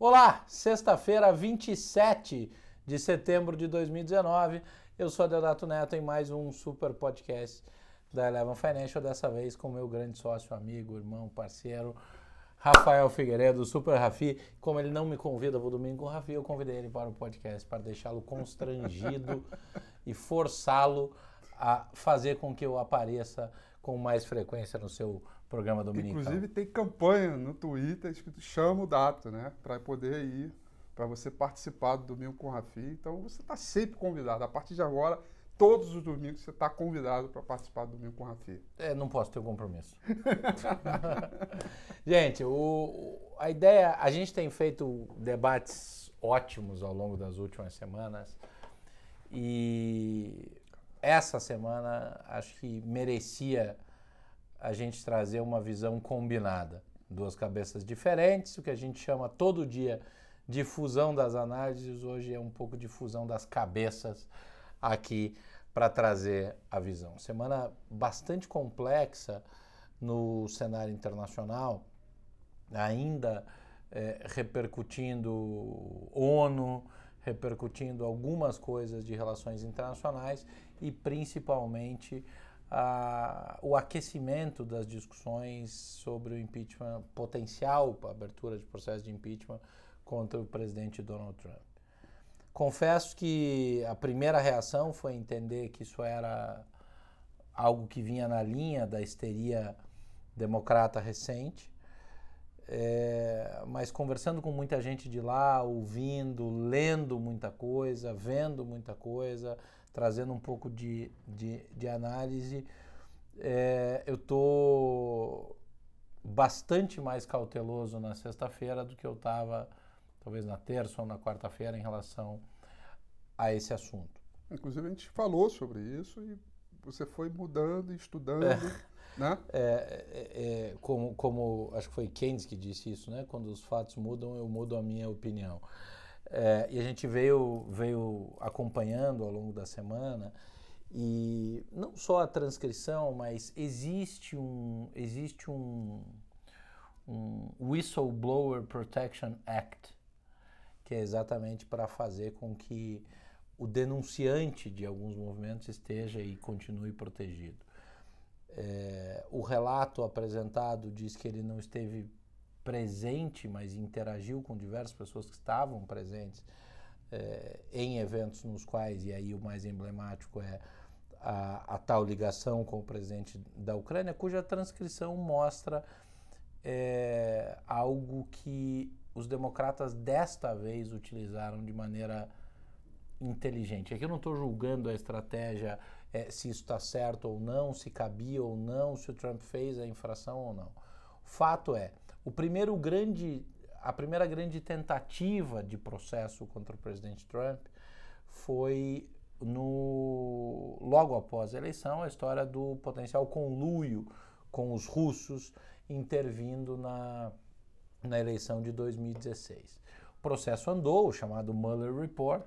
Olá, sexta-feira, 27 de setembro de 2019. Eu sou Deodato Neto em mais um super podcast da Eleven Financial, dessa vez com meu grande sócio, amigo, irmão, parceiro, Rafael Figueiredo, Super Rafi. Como ele não me convida o domingo com o Rafi, eu convidei ele para o podcast para deixá-lo constrangido e forçá-lo a fazer com que eu apareça com mais frequência no seu programa dominical. Inclusive tem campanha no Twitter escrito chama o Dato, né? Para poder ir, para você participar do Domingo com o Rafi. Então você está sempre convidado. A partir de agora, todos os domingos você está convidado para participar do Domingo com o Rafi. É, não posso ter um compromisso. gente, o, a ideia, a gente tem feito debates ótimos ao longo das últimas semanas e essa semana acho que merecia a gente trazer uma visão combinada. Duas cabeças diferentes, o que a gente chama todo dia de fusão das análises, hoje é um pouco de fusão das cabeças aqui para trazer a visão. Semana bastante complexa no cenário internacional, ainda é, repercutindo ONU, repercutindo algumas coisas de relações internacionais e principalmente a, o aquecimento das discussões sobre o impeachment potencial, a abertura de processo de impeachment contra o presidente Donald Trump. Confesso que a primeira reação foi entender que isso era algo que vinha na linha da histeria democrata recente, é, mas conversando com muita gente de lá, ouvindo, lendo muita coisa, vendo muita coisa, trazendo um pouco de, de, de análise, é, eu estou bastante mais cauteloso na sexta-feira do que eu estava, talvez na terça ou na quarta-feira, em relação a esse assunto. Inclusive, a gente falou sobre isso e você foi mudando e estudando. É. Né? É, é, é, como, como acho que foi Keynes que disse isso, né? Quando os fatos mudam, eu mudo a minha opinião. É, e a gente veio, veio acompanhando ao longo da semana e não só a transcrição, mas existe um, existe um, um Whistleblower Protection Act, que é exatamente para fazer com que o denunciante de alguns movimentos esteja e continue protegido. É, o relato apresentado diz que ele não esteve presente, mas interagiu com diversas pessoas que estavam presentes é, em eventos nos quais, e aí o mais emblemático é a, a, tal ligação com o presidente da Ucrânia, cuja transcrição mostra é, algo que os democratas desta vez utilizaram de maneira inteligente. Aqui eu não estou julgando a estratégia, é, se isso está certo ou não, se cabia ou não, se o Trump fez a infração ou não. O fato é, o primeiro grande, a primeira grande tentativa de processo contra o presidente Trump foi no logo após a eleição, a história do potencial conluio com os russos intervindo na, na eleição de 2016. O processo andou, o chamado Mueller Report,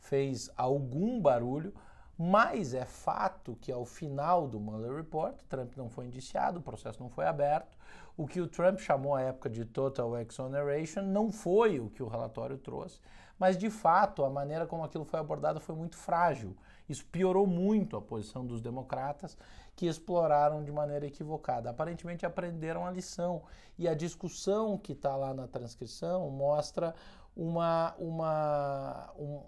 fez algum barulho, mas é fato que ao final do Mueller Report, Trump não foi indiciado, o processo não foi aberto. O que o Trump chamou à época de total exoneration não foi o que o relatório trouxe, mas de fato a maneira como aquilo foi abordado foi muito frágil. Isso piorou muito a posição dos democratas que exploraram de maneira equivocada. Aparentemente aprenderam a lição e a discussão que está lá na transcrição mostra uma, uma, um,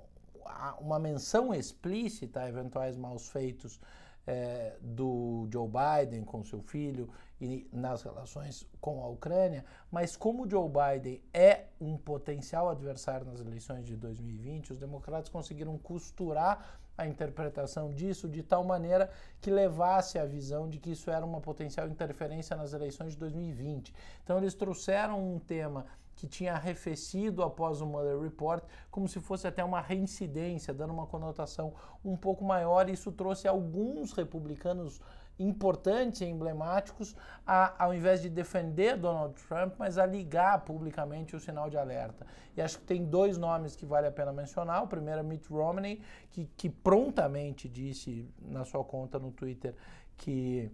uma menção explícita a eventuais maus feitos é, do Joe Biden com seu filho e nas relações com a Ucrânia, mas como Joe Biden é um potencial adversário nas eleições de 2020, os democratas conseguiram costurar a interpretação disso de tal maneira que levasse à visão de que isso era uma potencial interferência nas eleições de 2020. Então eles trouxeram um tema que tinha arrefecido após o Mueller Report, como se fosse até uma reincidência, dando uma conotação um pouco maior. Isso trouxe alguns republicanos importantes e emblemáticos, a, ao invés de defender Donald Trump, mas a ligar publicamente o sinal de alerta. E acho que tem dois nomes que vale a pena mencionar. O primeiro é Mitt Romney, que, que prontamente disse na sua conta no Twitter que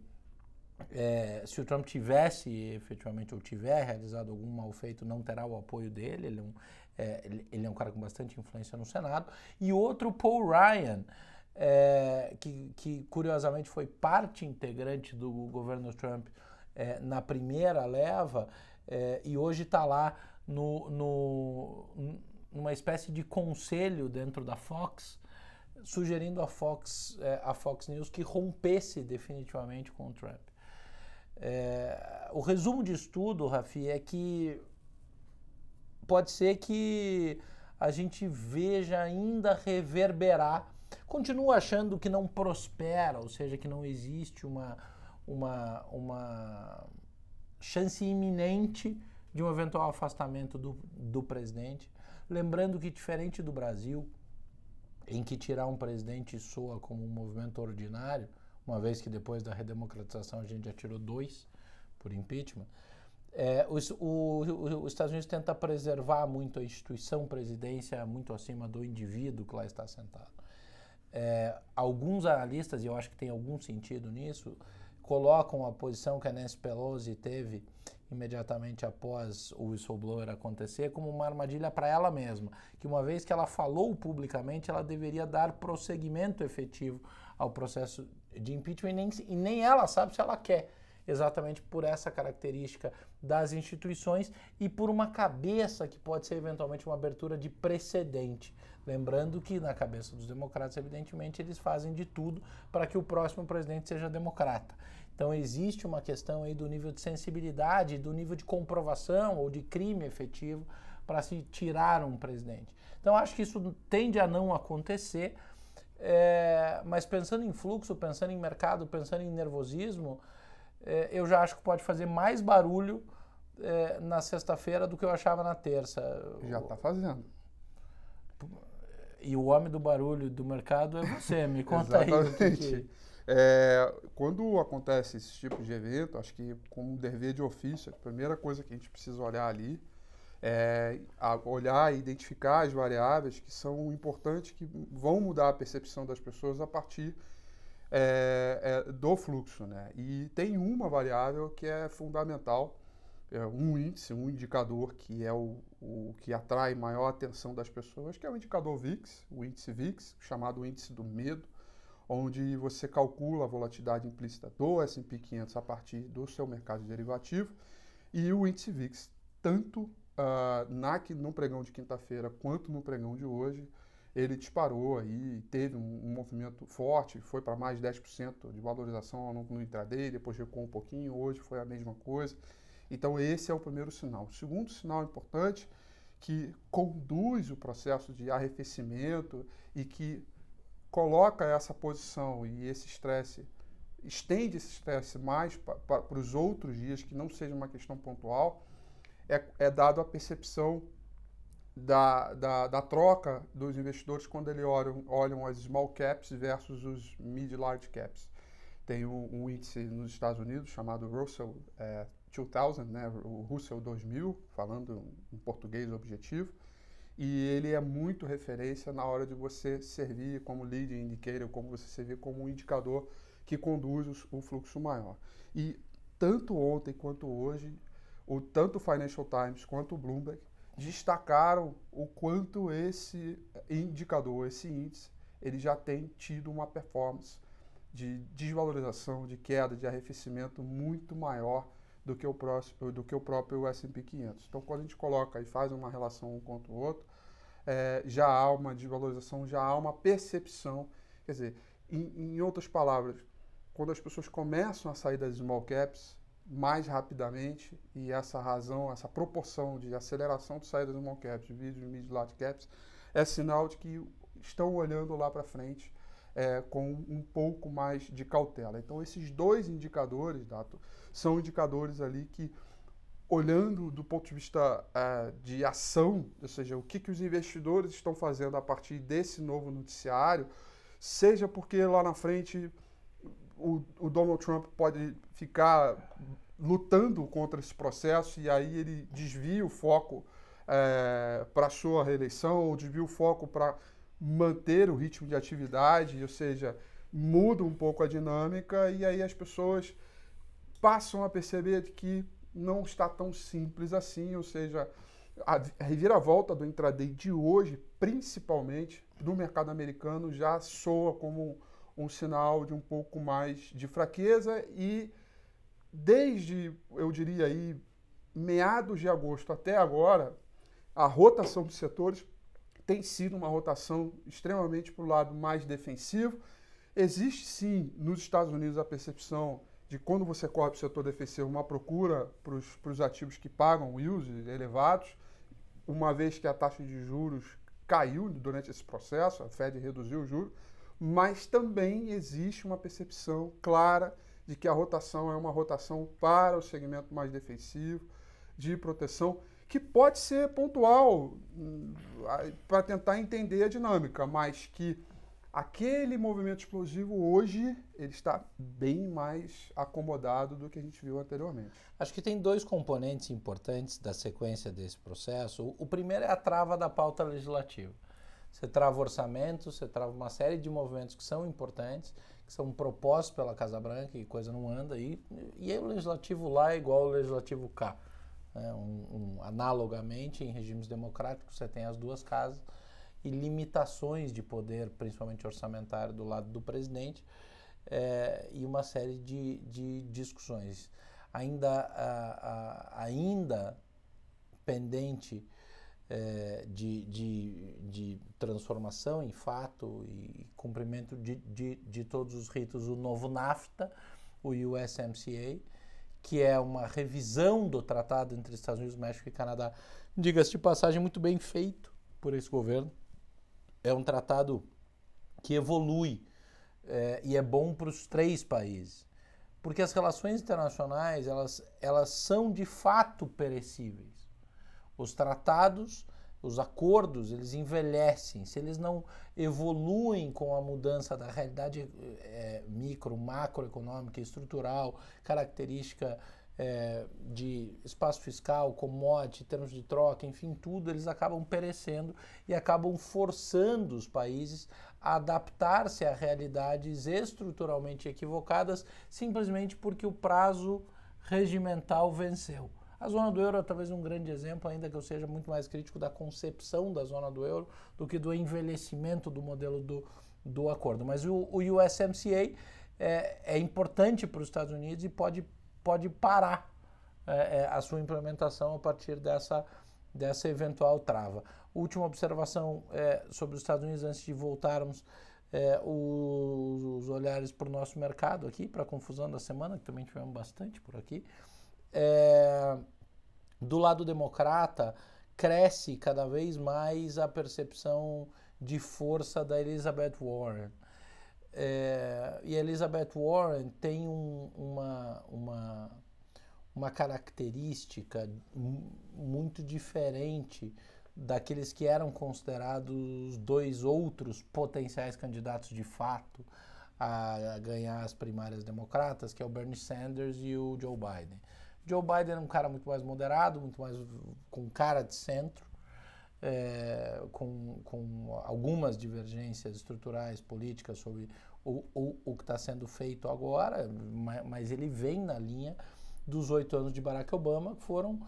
é, se o Trump tivesse efetivamente ou tiver realizado algum mal feito, não terá o apoio dele. Ele é um, é, ele, ele é um cara com bastante influência no Senado. E outro, Paul Ryan, é, que, que, curiosamente foi parte integrante do governo Trump é, na primeira leva é, e hoje está lá no, no, numa espécie de conselho dentro da Fox, sugerindo a Fox, é, a Fox News que rompesse definitivamente com o Trump. É, o resumo de estudo, Rafi, é que pode ser que a gente veja ainda reverberar. Continuo achando que não prospera, ou seja, que não existe uma, uma, uma chance iminente de um eventual afastamento do, do presidente. Lembrando que, diferente do Brasil, em que tirar um presidente soa como um movimento ordinário, uma vez que depois da redemocratização a gente já tirou dois por impeachment, é, os, o, o, os Estados Unidos tenta preservar muito a instituição presidência muito acima do indivíduo que lá está sentado. É, alguns analistas, e eu acho que tem algum sentido nisso, colocam a posição que a Nancy Pelosi teve imediatamente após o whistleblower acontecer como uma armadilha para ela mesma, que uma vez que ela falou publicamente, ela deveria dar prosseguimento efetivo ao processo de impeachment e nem, e nem ela sabe se ela quer, exatamente por essa característica das instituições e por uma cabeça que pode ser eventualmente uma abertura de precedente. Lembrando que na cabeça dos democratas, evidentemente, eles fazem de tudo para que o próximo presidente seja democrata. Então existe uma questão aí do nível de sensibilidade, do nível de comprovação ou de crime efetivo para se tirar um presidente. Então acho que isso tende a não acontecer, é, mas pensando em fluxo, pensando em mercado, pensando em nervosismo, é, eu já acho que pode fazer mais barulho é, na sexta-feira do que eu achava na terça. Já está fazendo. E o homem do barulho do mercado é você, me conta aí. Que... É, quando acontece esse tipo de evento, acho que como dever de ofício, a primeira coisa que a gente precisa olhar ali é olhar e identificar as variáveis que são importantes, que vão mudar a percepção das pessoas a partir é, é, do fluxo. Né? E tem uma variável que é fundamental, é um índice, um indicador que é o, o que atrai maior atenção das pessoas, que é o indicador VIX, o índice VIX, chamado índice do medo onde você calcula a volatilidade implícita do S&P 500 a partir do seu mercado de derivativo e o índice VIX, tanto uh, na, no pregão de quinta-feira quanto no pregão de hoje, ele disparou aí, teve um, um movimento forte, foi para mais de 10% de valorização no, no intraday, depois recuou um pouquinho, hoje foi a mesma coisa. Então esse é o primeiro sinal. O segundo sinal importante que conduz o processo de arrefecimento e que coloca essa posição e esse estresse, estende esse estresse mais para os outros dias, que não seja uma questão pontual, é, é dado a percepção da, da, da, troca dos investidores quando eles olham, olham as small caps versus os mid large caps. Tem um, um índice nos Estados Unidos chamado Russell é, 2000, né, o Russell 2000, falando em português objetivo, e ele é muito referência na hora de você servir como lead indicator, como você servir como um indicador que conduz o fluxo maior. E tanto ontem quanto hoje, o tanto o Financial Times quanto o Bloomberg destacaram o quanto esse indicador, esse índice, ele já tem tido uma performance de desvalorização, de queda, de arrefecimento muito maior do que o, próximo, do que o próprio S&P 500. Então, quando a gente coloca e faz uma relação um contra o outro, é, já há uma desvalorização, já há uma percepção. Quer dizer, em, em, outras palavras, quando as pessoas começam a sair das small caps mais rapidamente, e essa razão, essa proporção de aceleração de saída das small caps, de vídeos mid large caps, é sinal de que estão olhando lá para frente é, com um pouco mais de cautela. Então, esses dois indicadores, Dato, são indicadores ali que olhando do ponto de vista uh, de ação, ou seja, o que, que os investidores estão fazendo a partir desse novo noticiário, seja porque lá na frente o, o Donald Trump pode ficar lutando contra esse processo e aí ele desvia o foco é, para sua reeleição ou desvia o foco para manter o ritmo de atividade, ou seja, muda um pouco a dinâmica e aí as pessoas passam a perceber que não está tão simples assim, ou seja, a reviravolta do intraday de hoje, principalmente no mercado americano, já soa como um sinal de um pouco mais de fraqueza e desde, eu diria aí, meados de agosto até agora, a rotação dos setores tem sido uma rotação extremamente para o lado mais defensivo. Existe sim nos Estados Unidos a percepção de quando você corre para o setor defensivo uma procura para os ativos que pagam yields elevados, uma vez que a taxa de juros caiu durante esse processo, a Fed reduziu o juro, mas também existe uma percepção clara de que a rotação é uma rotação para o segmento mais defensivo, de proteção, que pode ser pontual hum, para tentar entender a dinâmica, mas que aquele movimento explosivo hoje ele está bem mais acomodado do que a gente viu anteriormente. Acho que tem dois componentes importantes da sequência desse processo. O primeiro é a trava da pauta legislativa. Você trava orçamento, você trava uma série de movimentos que são importantes, que são propostos pela Casa Branca e coisa não anda. E aí o legislativo lá é igual ao legislativo cá. Né? Um, um, analogamente, em regimes democráticos, você tem as duas casas e limitações de poder, principalmente orçamentário, do lado do presidente é, e uma série de, de discussões. Ainda, a, a, ainda pendente é, de, de, de, transformação em fato e cumprimento de, de, de todos os ritos, o novo NAFTA, o USMCA, que é uma revisão do tratado entre Estados Unidos, México e Canadá, diga-se de passagem, muito bem feito por esse governo. É um tratado que evolui é, e é bom para os três países, porque as relações internacionais elas, elas são de fato perecíveis. Os tratados, os acordos, eles envelhecem. Se eles não evoluem com a mudança da realidade é, micro, macroeconômica, estrutural, característica é, de espaço fiscal, commodity, termos de troca, enfim, tudo, eles acabam perecendo e acabam forçando os países a adaptar-se a realidades estruturalmente equivocadas, simplesmente porque o prazo regimental venceu. A zona do euro é talvez um grande exemplo, ainda que eu seja muito mais crítico da concepção da zona do euro do que do envelhecimento do modelo do, do acordo. Mas o, o USMCA é, é importante para os Estados Unidos e pode, pode parar é, é, a sua implementação a partir dessa, dessa eventual trava. Última observação é, sobre os Estados Unidos antes de voltarmos é, os, os, olhares para o nosso mercado aqui, para a confusão da semana, que também tivemos bastante por aqui. É, do lado democrata, cresce cada vez mais a percepção de força da Elizabeth Warren. É, e a Elizabeth Warren tem um, uma, uma, uma característica muito diferente daqueles que eram considerados dois outros potenciais candidatos de fato a ganhar as primárias democratas, que é o Bernie Sanders e o Joe Biden. Joe Biden é um cara muito mais moderado, muito mais com cara de centro, é, com, com algumas divergências estruturais, políticas sobre o, o, o que está sendo feito agora, mas, ele vem na linha dos oito anos de Barack Obama, que foram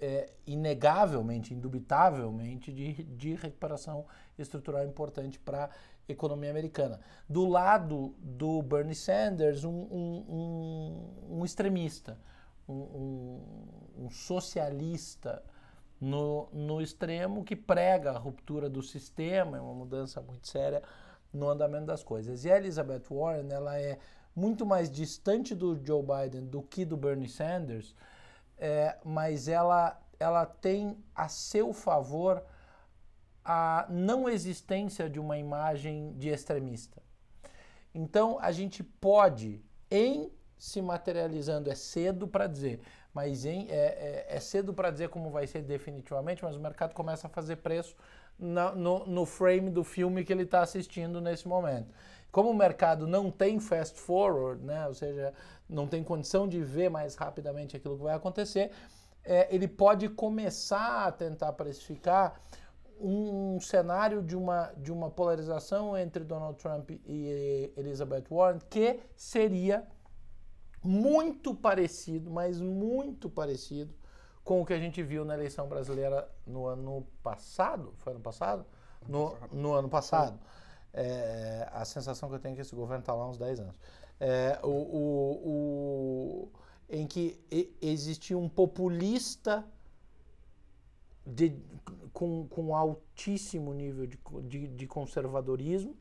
é, inegavelmente, indubitavelmente, de, de recuperação estrutural importante para a economia americana. Do lado do Bernie Sanders, um, um, um, um extremista um, socialista no, no extremo que prega a ruptura do sistema, é uma mudança muito séria no andamento das coisas. E a Elizabeth Warren, ela é muito mais distante do Joe Biden do que do Bernie Sanders, é, mas ela, ela tem a seu favor a não existência de uma imagem de extremista. Então, a gente pode, em se materializando. É cedo para dizer, mas em, é, é, é cedo para dizer como vai ser definitivamente, mas o mercado começa a fazer preço na, no, no frame do filme que ele está assistindo nesse momento. Como o mercado não tem fast forward, né, ou seja, não tem condição de ver mais rapidamente aquilo que vai acontecer, é, ele pode começar a tentar precificar um, um, cenário de uma, de uma polarização entre Donald Trump e Elizabeth Warren que seria muito parecido, mas muito parecido com o que a gente viu na eleição brasileira no ano passado. Foi ano passado? No, no ano passado. É, a sensação que eu tenho é que esse governo está lá há uns 10 anos. É, o, o, o, em que existia um populista de, com, com altíssimo nível de, de, de, conservadorismo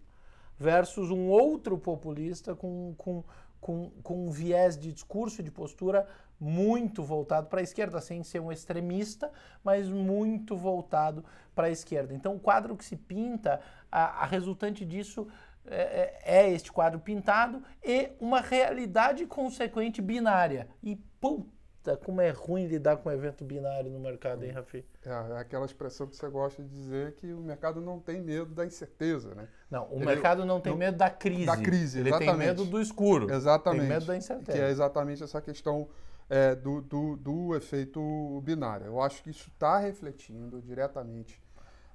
versus um outro populista com, com, com, com um viés de discurso e de postura muito voltado para a esquerda, sem ser um extremista, mas muito voltado para a esquerda. Então, o quadro que se pinta, a, a resultante disso é, é, é, este quadro pintado e uma realidade consequente binária. E puta, como é ruim lidar com evento binário no mercado, hein, Rafi? É, é aquela expressão que você gosta de dizer que o mercado não tem medo da incerteza, né? Não, o Ele, mercado não tem não, medo da crise. Da crise, Ele tem medo do escuro. Exatamente. Tem medo da incerteza. Que é exatamente essa questão é, do, do, do, efeito binário. Eu acho que isso está refletindo diretamente,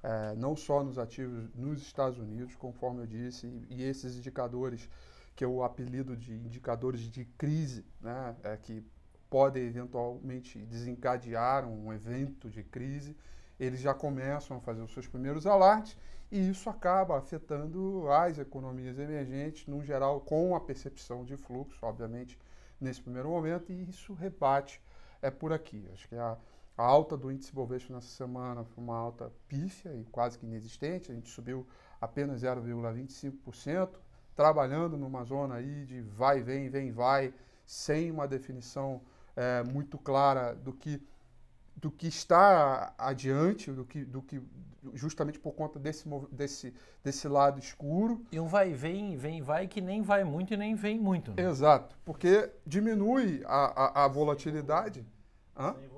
é, não só nos ativos nos Estados Unidos, conforme eu disse, e, e esses indicadores que eu apelido de indicadores de crise, né, é, que podem eventualmente desencadear um evento de crise, eles já começam a fazer os seus primeiros alardes e isso acaba afetando as economias emergentes, no geral, com a percepção de fluxo, obviamente, nesse primeiro momento e isso rebate é por aqui. Acho que a, a alta do índice Bovespa nessa semana foi uma alta pífia e quase que inexistente. A gente subiu apenas 0,25%, trabalhando numa zona aí de vai, vem, vem, vai, sem uma definição é, muito clara do que do que está adiante, do que, do que justamente por conta desse, desse, desse lado escuro. E um vai vem, vem vai que nem vai muito e nem vem muito. Né? Exato, porque diminui a, a, a volatilidade sem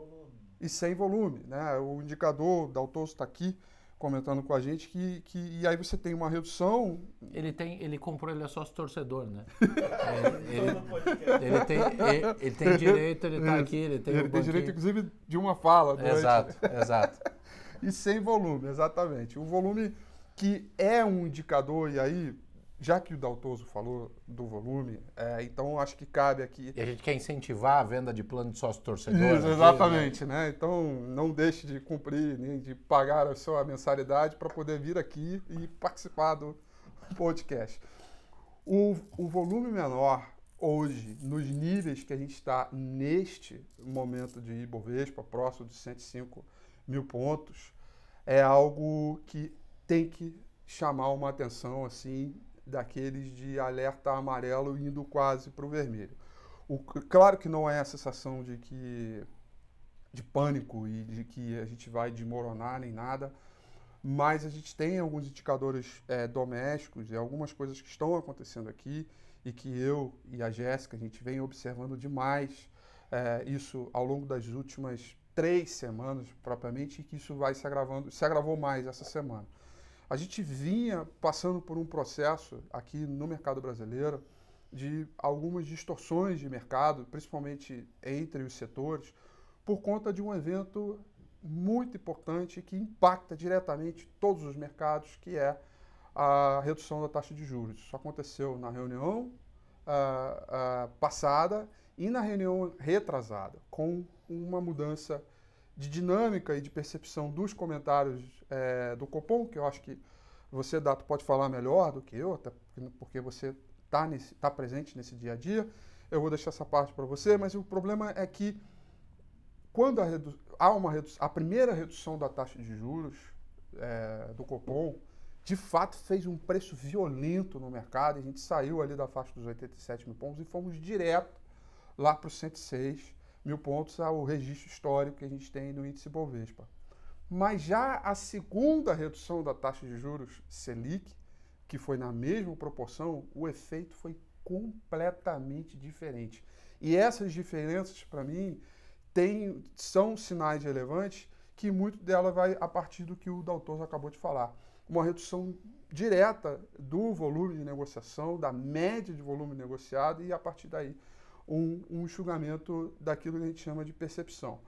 e sem volume. Né? O indicador da Autosso está aqui, comentando com a gente que, que e aí você tem uma redução. Ele tem, ele comprou, ele é sócio torcedor, né? é, ele, ele, tem, ele, ele, tem direito, ele está aqui, ele tem. Ele tem direito, inclusive, de uma fala. Exato, exato. e sem volume, exatamente. O volume que é um indicador, e aí já que o Daltoso falou do volume, é, então acho que cabe aqui. E a gente quer incentivar a venda de plano de sócio torcedor. Isso, aqui, exatamente, né? né? Então não deixe de cumprir nem de pagar a sua mensalidade para poder vir aqui e participar do podcast. O, o volume menor hoje, nos níveis que a gente está neste momento de Ibovespa, próximo de 105 mil pontos, é algo que tem que chamar uma atenção assim daqueles de alerta amarelo indo quase para o vermelho. O, claro que não é a sensação de que de pânico e de que a gente vai desmoronar nem nada, mas a gente tem alguns indicadores é, domésticos e algumas coisas que estão acontecendo aqui e que eu e a Jéssica a gente vem observando demais é, isso ao longo das últimas três semanas propriamente e que isso vai se agravando, se agravou mais essa semana. A gente vinha passando por um processo aqui no mercado brasileiro de algumas distorções de mercado, principalmente entre os setores, por conta de um evento muito importante que impacta diretamente todos os mercados, que é a redução da taxa de juros. Isso aconteceu na reunião uh, uh, passada e na reunião retrasada, com uma mudança de dinâmica e de percepção dos comentários é, do Copom, que eu acho que você, Dato, pode falar melhor do que eu, até porque você está tá presente nesse dia a dia. Eu vou deixar essa parte para você, mas o problema é que quando há uma a primeira redução da taxa de juros é, do Copom, de fato fez um preço violento no mercado. A gente saiu ali da faixa dos 87 mil pontos e fomos direto lá para os 106 mil pontos ao registro histórico que a gente tem no índice Bovespa. Mas já a segunda redução da taxa de juros Selic, que foi na mesma proporção, o efeito foi completamente diferente. E essas diferenças, para mim, tem, são sinais relevantes que muito dela vai a partir do que o Daltoso acabou de falar. Uma redução direta do volume de negociação, da média de volume negociado, e a partir daí um, um enxugamento daquilo que a gente chama de percepção.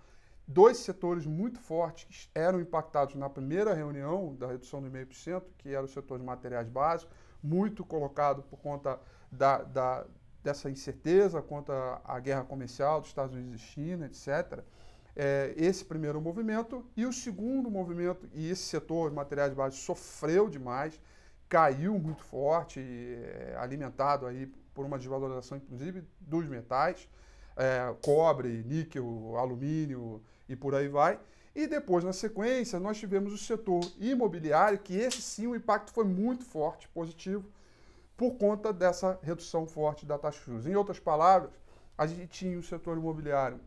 Dois setores muito fortes que eram impactados na primeira reunião da redução do 0,5%, que era o setor de materiais básicos, muito colocado por conta da, da, dessa incerteza quanto à guerra comercial dos Estados Unidos e China, etc. É, esse primeiro movimento. E o segundo movimento, e esse setor de materiais básicos sofreu demais, caiu muito forte, é, alimentado aí por uma desvalorização, inclusive, dos metais, é, cobre, níquel, alumínio e por aí vai. E depois, na sequência, nós tivemos o setor imobiliário, que esse sim o impacto foi muito forte, positivo, por conta dessa redução forte da taxa de juros. Em outras palavras, a gente tinha o setor imobiliário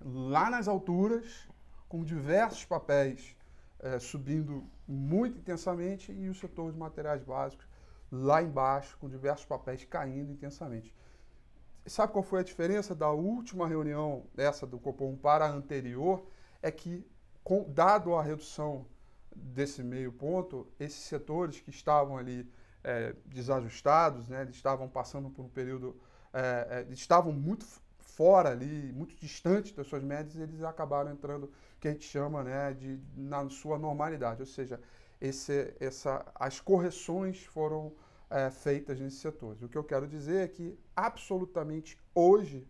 lá nas alturas, com diversos papéis é, subindo muito intensamente, e o setor de materiais básicos lá embaixo, com diversos papéis caindo intensamente. Sabe qual foi a diferença da última reunião, essa do Copom, para a anterior? É que, com, dado a redução desse meio ponto, esses setores que estavam ali é, desajustados, né, estavam passando por um período, é, é, estavam muito fora ali, muito distantes das suas médias, eles acabaram entrando, que a gente chama né, de na sua normalidade, ou seja, esse, essa, as correções foram é, feitas nesses setores. O que eu quero dizer é que, absolutamente hoje,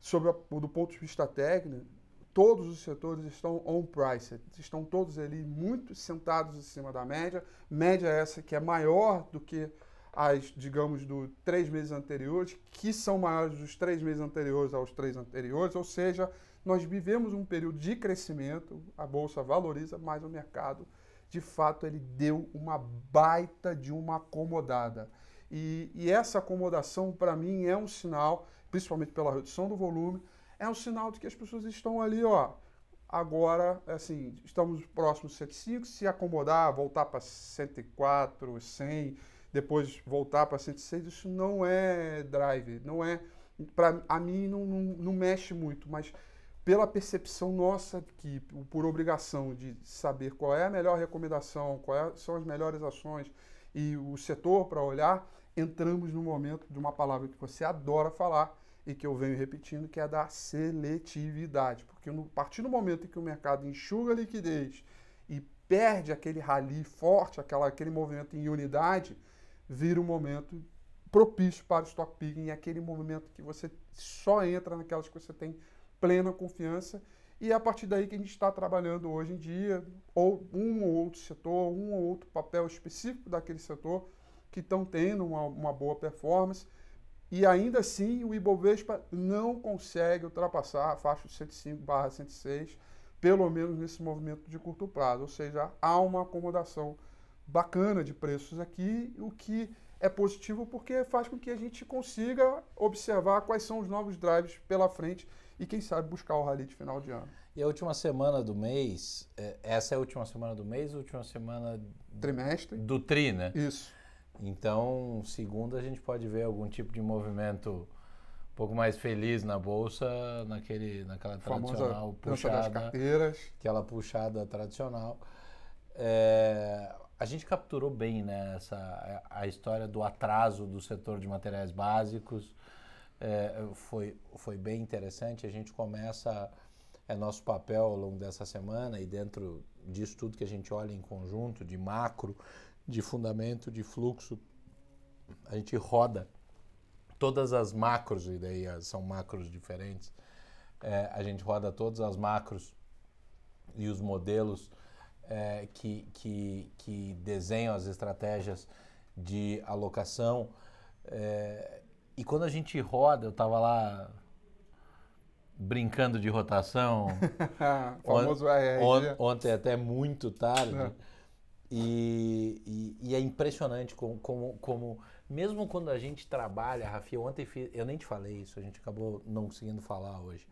sobre a, do ponto de vista técnico, todos os setores estão on price, estão todos ali muito sentados em cima da média, média essa que é maior do que as, digamos, do três meses anteriores, que são maiores dos três meses anteriores aos três anteriores, ou seja, nós vivemos um período de crescimento, a bolsa valoriza, mas o mercado de fato ele deu uma baita de uma acomodada. E, e essa acomodação, para mim, é um sinal, principalmente pela redução do volume, é um sinal de que as pessoas estão ali, ó. Agora, assim, estamos próximos de 105, se acomodar, voltar para 104, 100, depois voltar para 106, isso não é drive, não é. Para a mim, não, não, não mexe muito, mas pela percepção nossa que por obrigação de saber qual é a melhor recomendação, quais são as melhores ações e o setor para olhar, entramos no momento de uma palavra que você adora falar e que eu venho repetindo, que é da seletividade. Porque a partir do momento em que o mercado enxuga a liquidez e perde aquele rally forte, aquela, aquele movimento em unidade, vira um momento propício para o stock picking, aquele momento que você só entra naquelas que você tem plena confiança. E é a partir daí que a gente está trabalhando hoje em dia, ou um ou outro setor, um ou outro papel específico daquele setor, que estão tendo uma, uma boa performance. E ainda assim, o Ibovespa não consegue ultrapassar a faixa de 105 barra 106, pelo menos nesse movimento de curto prazo. Ou seja, há uma acomodação bacana de preços aqui, o que é positivo porque faz com que a gente consiga observar quais são os novos drives pela frente e quem sabe buscar o rally de final de ano. E a última semana do mês, é, essa é a última semana do mês, a última semana trimestre do tri, né? Isso. Então, segunda a gente pode ver algum tipo de movimento um pouco mais feliz na bolsa, naquele, naquela tradicional puxada, das carteiras. aquela puxada tradicional. É, a gente capturou bem né, essa, a história do atraso do setor de materiais básicos é, foi, foi bem interessante. A gente começa, é nosso papel ao longo dessa semana e dentro disso tudo que a gente olha em conjunto, de macro, de fundamento, de fluxo, a gente roda todas as macros, e daí são macros diferentes, é, a gente roda todas as macros e os modelos é, que, que, que desenham as estratégias de alocação. É, e quando a gente roda, eu estava lá brincando de rotação. famoso on, ontem até muito tarde. É. E, e, e, é impressionante como, como, como, mesmo quando a gente trabalha, Rafi, ontem fiz, eu nem te falei isso, a gente acabou não conseguindo falar hoje.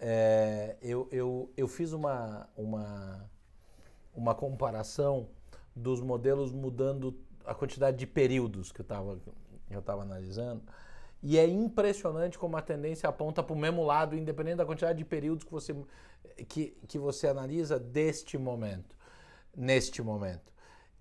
É, eu, eu, eu fiz uma, uma, uma comparação dos modelos mudando a quantidade de períodos que eu estava eu estava analisando. E é impressionante como a tendência aponta para o mesmo lado, independente da quantidade de períodos que você, que, que você analisa deste momento, neste momento.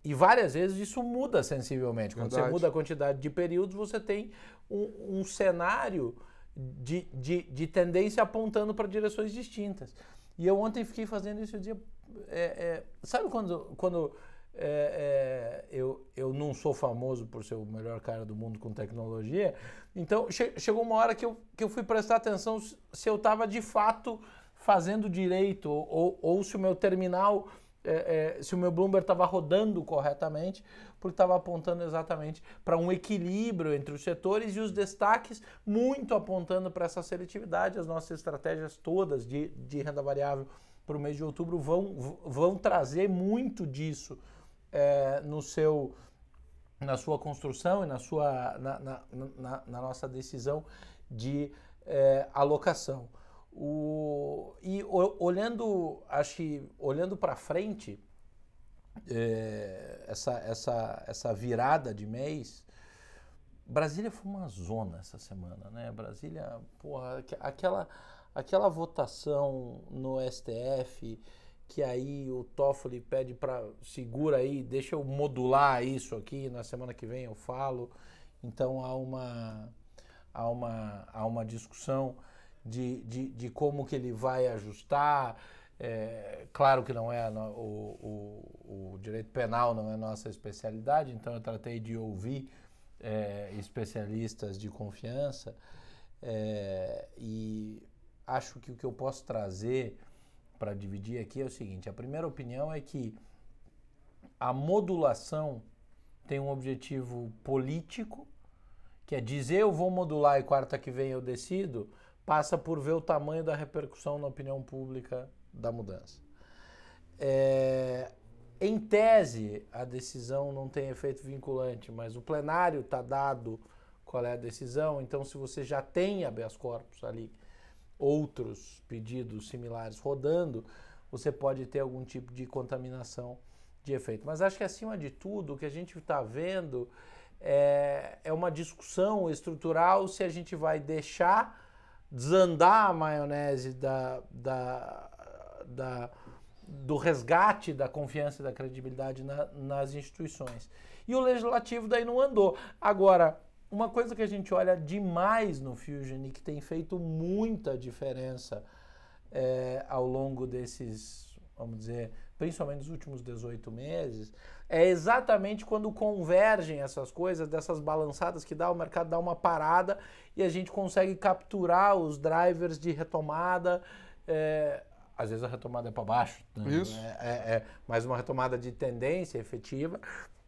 E várias vezes isso muda sensivelmente. Quando Verdade. você muda a quantidade de períodos, você tem um, um cenário de, de, de, tendência apontando para direções distintas. E eu ontem fiquei fazendo isso, eu dizia, é, é, sabe quando, quando é, é, eu, eu não sou famoso por ser o melhor cara do mundo com tecnologia. Então che chegou uma hora que eu, que eu fui prestar atenção se eu estava de fato fazendo direito ou, ou se o meu terminal, é, é se o meu Bloomberg estava rodando corretamente, porque estava apontando exatamente para um equilíbrio entre os setores e os destaques, muito apontando para essa seletividade. As nossas estratégias todas de, de renda variável para o mês de outubro vão, vão trazer muito disso é, no seu, na sua construção e na, sua, na, na, na, na nossa decisão de é, alocação. O, e olhando, acho que olhando para frente, é, essa, essa, essa virada de mês, Brasília foi uma zona essa semana, né? Brasília, porra, aquela, aquela votação no STF que aí o Toffoli pede para segura aí, deixa eu modular isso aqui, na semana que vem eu falo. Então há uma há uma, há uma discussão de, de, de como que ele vai ajustar. É, claro que não é o, o, o, direito penal não é nossa especialidade, então eu tratei de ouvir é, especialistas de confiança é, e acho que o que eu posso trazer para dividir aqui é o seguinte: a primeira opinião é que a modulação tem um objetivo político, que é dizer eu vou modular e quarta que vem eu decido, passa por ver o tamanho da repercussão na opinião pública da mudança. É, em tese, a decisão não tem efeito vinculante, mas o plenário está dado qual é a decisão, então se você já tem habeas corpus ali outros pedidos similares rodando, você pode ter algum tipo de contaminação de efeito. Mas acho que acima de tudo, o que a gente está vendo é, é uma discussão estrutural se a gente vai deixar desandar a maionese da, da, da, do resgate da confiança e da credibilidade na, nas instituições. E o legislativo daí não andou. Agora, uma coisa que a gente olha demais no Fusion e que tem feito muita diferença é, ao longo desses, vamos dizer, principalmente nos últimos 18 meses, é exatamente quando convergem essas coisas, dessas balançadas que dá, o mercado dá uma parada e a gente consegue capturar os drivers de retomada. É, às vezes a retomada é para baixo, né? Isso. É, é, é mais uma retomada de tendência efetiva,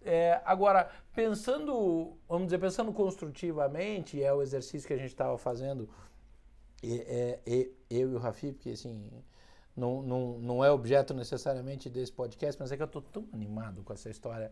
é, agora, pensando, vamos dizer, pensando construtivamente, é o exercício que a gente estava fazendo, e, é, e, eu e o Rafi, porque assim, não, não, não é objeto necessariamente desse podcast, mas é que eu estou tão animado com essa história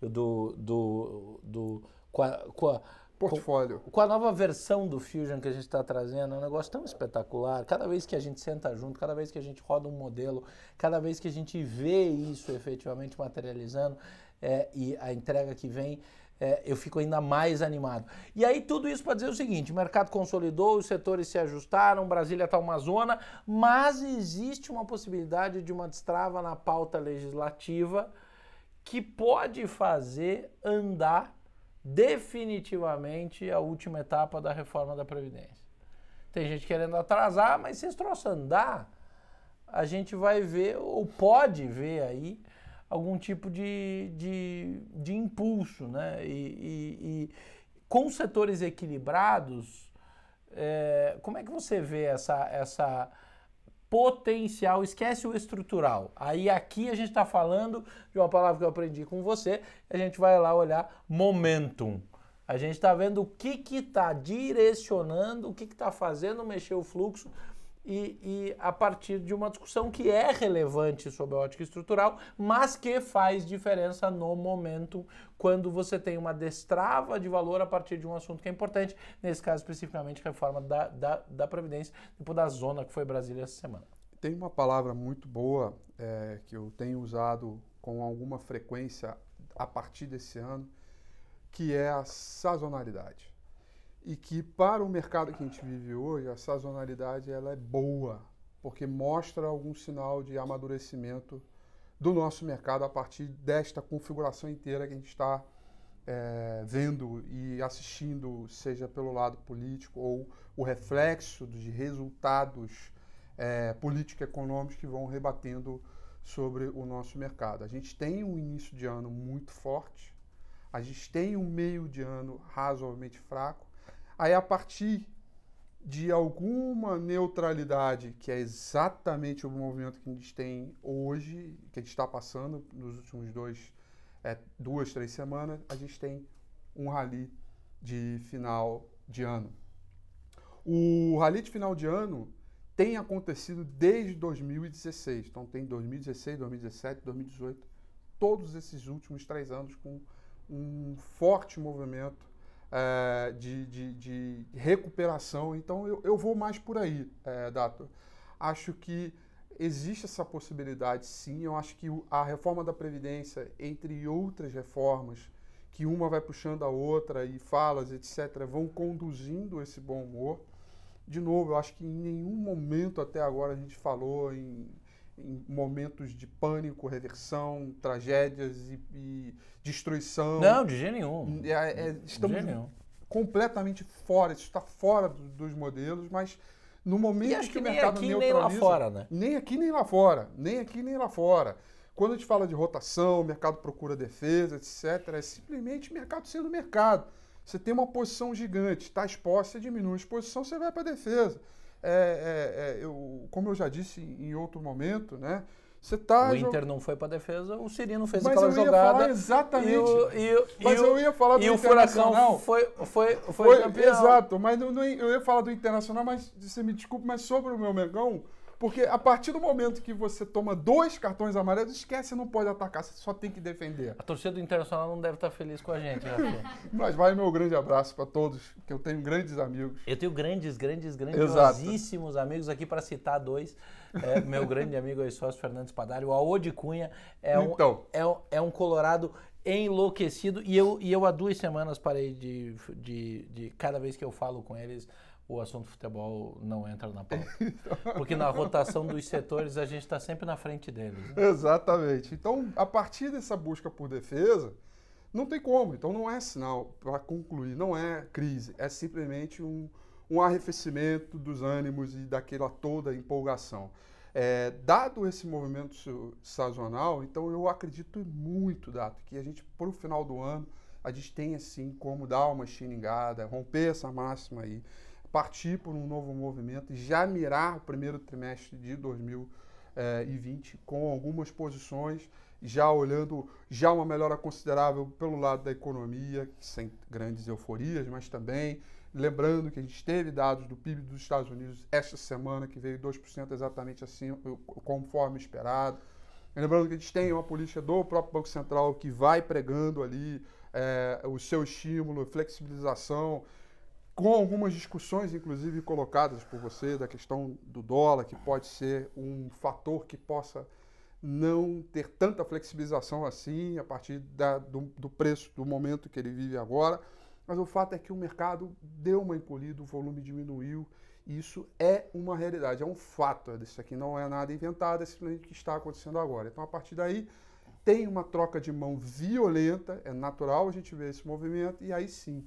do. do, do com a, com a, Portfólio. Com, com, a nova versão do Fusion que a gente está trazendo, é um negócio tão espetacular. Cada vez que a gente senta junto, cada vez que a gente roda um modelo, cada vez que a gente vê isso efetivamente materializando, é, e a entrega que vem, é, eu fico ainda mais animado. E aí tudo isso para dizer o seguinte, o mercado consolidou, os setores se ajustaram, Brasília está uma zona, mas existe uma possibilidade de uma destrava na pauta legislativa que pode fazer andar definitivamente a última etapa da reforma da Previdência. Tem gente querendo atrasar, mas se esse troço andar, a gente vai ver, ou pode ver aí, algum tipo de, de, de impulso. Né? E, e, e com setores equilibrados, é, como é que você vê essa, essa potencial? Esquece o estrutural. Aí aqui a gente está falando de uma palavra que eu aprendi com você, a gente vai lá olhar momentum. A gente está vendo o que está direcionando, o que está fazendo mexer o fluxo e, e, a partir de uma discussão que é relevante sobre a ótica estrutural, mas que faz diferença no momento quando você tem uma destrava de valor a partir de um assunto que é importante, nesse caso especificamente reforma da, da, da Previdência, depois da zona que foi Brasília essa semana. Tem uma palavra muito boa é, que eu tenho usado com alguma frequência a partir desse ano, que é a sazonalidade e que para o mercado que a gente vive hoje, a sazonalidade ela é boa, porque mostra algum sinal de amadurecimento do nosso mercado a partir desta configuração inteira que a gente está é, vendo e assistindo, seja pelo lado político ou o reflexo de resultados é, político-econômicos que vão rebatendo sobre o nosso mercado. A gente tem um início de ano muito forte, a gente tem um meio de ano razoavelmente fraco. Aí, a partir de alguma neutralidade, que é exatamente o movimento que a gente tem hoje, que a gente está passando nos últimos dois, é, duas, três semanas, a gente tem um rally de final de ano. O rally de final de ano tem acontecido desde 2016. Então tem 2016, 2017, 2018, todos esses últimos três anos com um forte movimento é, de, de, de, recuperação. Então eu, eu vou mais por aí, é, Dato. Acho que existe essa possibilidade, sim. Eu acho que a reforma da Previdência, entre outras reformas, que uma vai puxando a outra e falas, etc., vão conduzindo esse bom humor. De novo, eu acho que em nenhum momento até agora a gente falou em, em momentos de pânico, reversão, tragédias e, e destruição. Não, de jeito nenhum. É, é, estamos de jeito nenhum. completamente fora, isso está fora do, dos modelos, mas no momento que, que o mercado nem aqui, neutraliza... Nem lá fora, né? Nem aqui, nem lá fora. Nem aqui, nem lá fora. Quando a gente fala de rotação, mercado procura defesa, etc., é simplesmente mercado sendo mercado. Você tem uma posição gigante, está exposta, você diminui a exposição, você vai para a defesa. É, é, é, eu, como eu já disse em outro momento, né? Você tá o Inter não foi para defesa, o Cirino fez mas aquela eu ia jogada. Falar exatamente. E o, e, mas e eu ia falar do E o Internacional. Furacão foi, foi, foi, Foi, exato, mas não- eu ia falar do Internacional, mas você me desculpe, mas sobre o meu Mengão, porque a partir do momento que você toma dois cartões amarelos, esquece, não pode atacar, você só tem que defender. A torcida do Internacional não deve estar feliz com a gente, Rafinha. Mas vai meu grande abraço para todos, que eu tenho grandes amigos. Eu tenho grandes, grandes, Exato. grandiosíssimos amigos aqui para citar dois. É, meu grande amigo aí, sócio Fernandes Padari, o Aô de Cunha, é um, Então. é, um- é um colorado enlouquecido. E eu, e eu há duas semanas parei de, de, de. Cada vez que eu falo com eles, o assunto futebol não entra na pauta. Porque na rotação dos setores a gente está sempre na frente deles. né? Exatamente. Então, a partir dessa busca por defesa, não tem como. Então, não é sinal, para concluir, não é crise. É simplesmente um, um arrefecimento dos ânimos e daquela toda empolgação. É, dado esse movimento sazonal, então eu acredito muito, Dato, que a gente, para o final do ano, a gente tem assim como dar uma xingada, romper essa máxima aí, partir por um novo movimento e já mirar o primeiro trimestre de 2020 com algumas posições, já olhando já uma melhora considerável pelo lado da economia, sem grandes euforias, mas também lembrando que a gente teve dados do PIB dos Estados Unidos esta semana que veio 2% exatamente assim, conforme esperado. Lembrando que a gente tem uma política do próprio Banco Central que vai pregando ali eh, o seu estímulo, flexibilização, com algumas discussões, inclusive colocadas por você, da questão do dólar, que pode ser um fator que possa não ter tanta flexibilização assim a partir da- do, do preço, do momento que ele vive agora. Mas o fato é que o mercado deu uma encolhida, o volume diminuiu, e isso é uma realidade, é um fato. Isso aqui não é nada inventado, é simplesmente o que está acontecendo agora. Então, a partir daí, tem uma troca de mão violenta, é natural a gente ver esse movimento, e aí sim,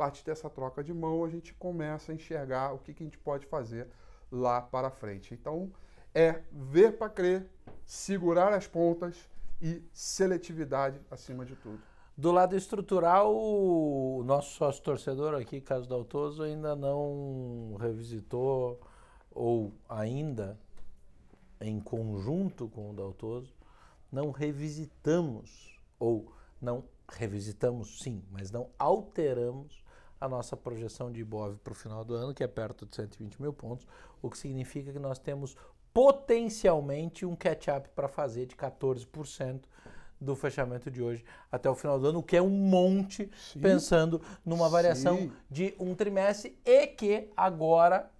a partir dessa troca de mão, a gente começa a enxergar o que, que a gente pode fazer lá para frente. Então, é ver para crer, segurar as pontas e seletividade acima de tudo. Do lado estrutural, o nosso sócio torcedor aqui, Caso Daltoso, ainda não revisitou, ou ainda, em conjunto com o Daltoso, não revisitamos, ou não revisitamos sim, mas não alteramos a nossa projeção de Ibov para o final do ano, que é perto de 120 mil pontos, o que significa que nós temos potencialmente um catch-up para fazer de 14% do fechamento de hoje até o final do ano, o que é um monte, Sim. pensando numa variação Sim. de um trimestre e que agora,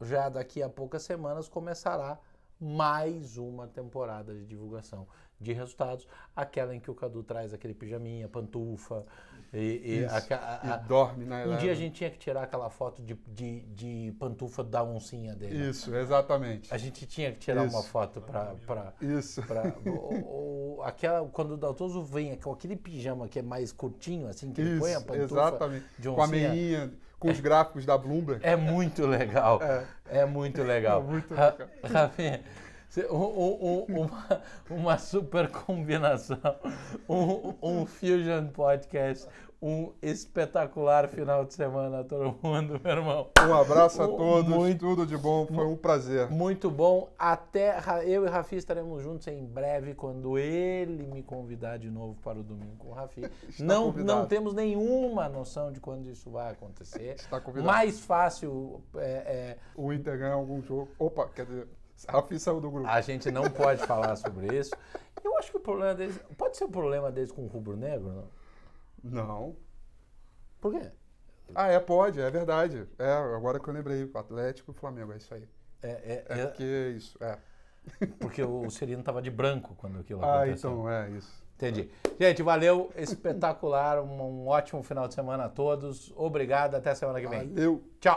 já daqui a poucas semanas, começará mais uma temporada de divulgação de resultados, aquela em que o Cadu traz aquele pijaminha, pantufa e, e Isso. aca- a- a- E dorme na um Eleven. dia a gente tinha que tirar aquela foto de, de, de pantufa da oncinha dele. Isso, exatamente. A gente tinha que tirar uma Isso. foto para Isso. Pra, o, o- aquela, quando o Daltoso vem com aquele pijama que é mais curtinho, assim, que ele põe a Isso, pantufa exatamente. de Com a oncinha, meinha, com os gráficos da Bloomberg. é muito legal. É. É, muito legal. É muito legal. Um, um, uma, uma super combinação, um, um Fusion Podcast, um espetacular final de semana a todo mundo, meu irmão. Um abraço a todos, Muito- tudo de bom, foi um prazer. Muito bom. Até eu e Rafi estaremos juntos em breve quando ele me convidar de novo para o domingo com o Rafi. Está Não, convidado. não temos nenhuma noção de quando isso vai acontecer. Está convidado. Mais fácil é, é, O Inter ganhar algum jogo. Opa, quer dizer, Rafi saiu do grupo. a gente não pode falar sobre isso. Eu acho que o problema deles pode ser o problema deles com o rubro-negro, não? Não. Por quê? Ah, é, pode, é verdade. É, agora que eu lembrei, Atlético e Flamengo, é isso aí. É, é- É, é porque isso, é. porque o Serino estava de branco quando aquilo Ah, aconteceu. então, é isso. Entendi. Gente, valeu. Espetacular. Um, um ótimo final de semana a todos. Obrigado. Até semana que vem. Valeu. Tchau.